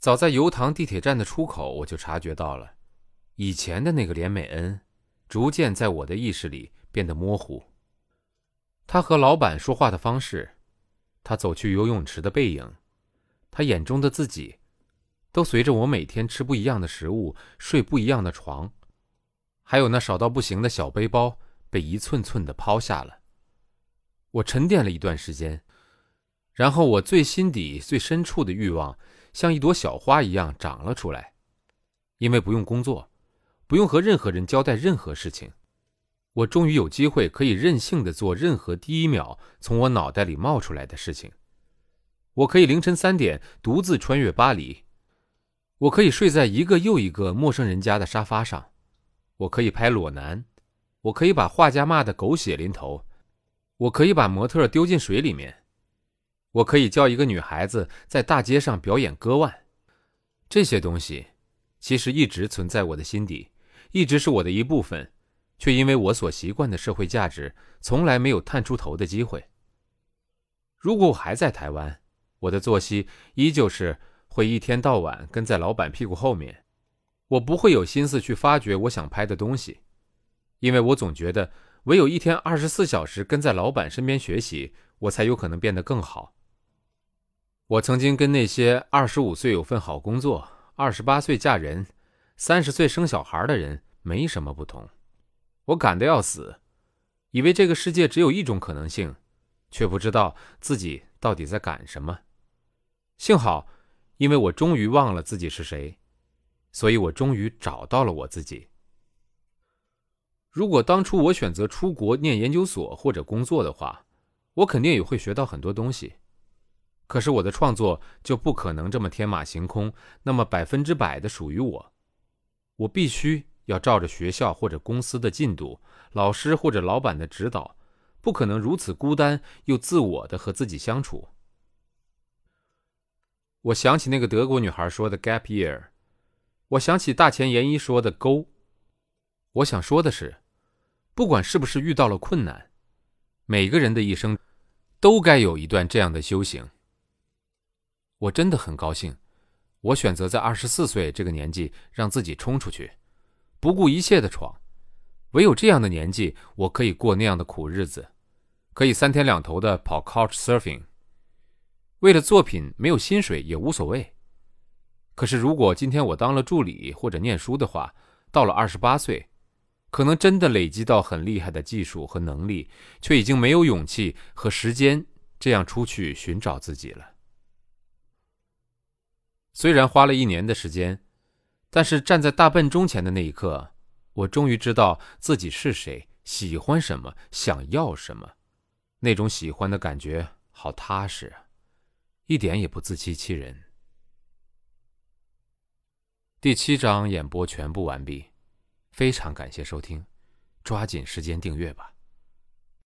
早在油塘地铁站的出口，我就察觉到了，以前的那个连美恩，逐渐在我的意识里变得模糊。他和老板说话的方式，他走去游泳池的背影，他眼中的自己，都随着我每天吃不一样的食物，睡不一样的床，还有那少到不行的小背包，被一寸寸的抛下了。我沉淀了一段时间，然后我最心底最深处的欲望。像一朵小花一样长了出来，因为不用工作，不用和任何人交代任何事情，我终于有机会可以任性的做任何第一秒从我脑袋里冒出来的事情。我可以凌晨三点独自穿越巴黎，我可以睡在一个又一个陌生人家的沙发上，我可以拍裸男，我可以把画家骂得狗血淋头，我可以把模特丢进水里面。我可以叫一个女孩子在大街上表演割腕，这些东西其实一直存在我的心底，一直是我的一部分，却因为我所习惯的社会价值，从来没有探出头的机会。如果我还在台湾，我的作息依旧是会一天到晚跟在老板屁股后面，我不会有心思去发掘我想拍的东西，因为我总觉得唯有一天二十四小时跟在老板身边学习，我才有可能变得更好。我曾经跟那些二十五岁有份好工作、二十八岁嫁人、三十岁生小孩的人没什么不同。我赶得要死，以为这个世界只有一种可能性，却不知道自己到底在赶什么。幸好，因为我终于忘了自己是谁，所以我终于找到了我自己。如果当初我选择出国念研究所或者工作的话，我肯定也会学到很多东西。可是我的创作就不可能这么天马行空，那么百分之百的属于我。我必须要照着学校或者公司的进度，老师或者老板的指导，不可能如此孤单又自我的和自己相处。我想起那个德国女孩说的 “gap year”，我想起大前研一说的 “go”。我想说的是，不管是不是遇到了困难，每个人的一生都该有一段这样的修行。我真的很高兴，我选择在二十四岁这个年纪让自己冲出去，不顾一切的闯。唯有这样的年纪，我可以过那样的苦日子，可以三天两头的跑 couch surfing。为了作品没有薪水也无所谓。可是如果今天我当了助理或者念书的话，到了二十八岁，可能真的累积到很厉害的技术和能力，却已经没有勇气和时间这样出去寻找自己了。虽然花了一年的时间，但是站在大笨钟前的那一刻，我终于知道自己是谁，喜欢什么，想要什么。那种喜欢的感觉好踏实啊，一点也不自欺欺人。第七章演播全部完毕，非常感谢收听，抓紧时间订阅吧。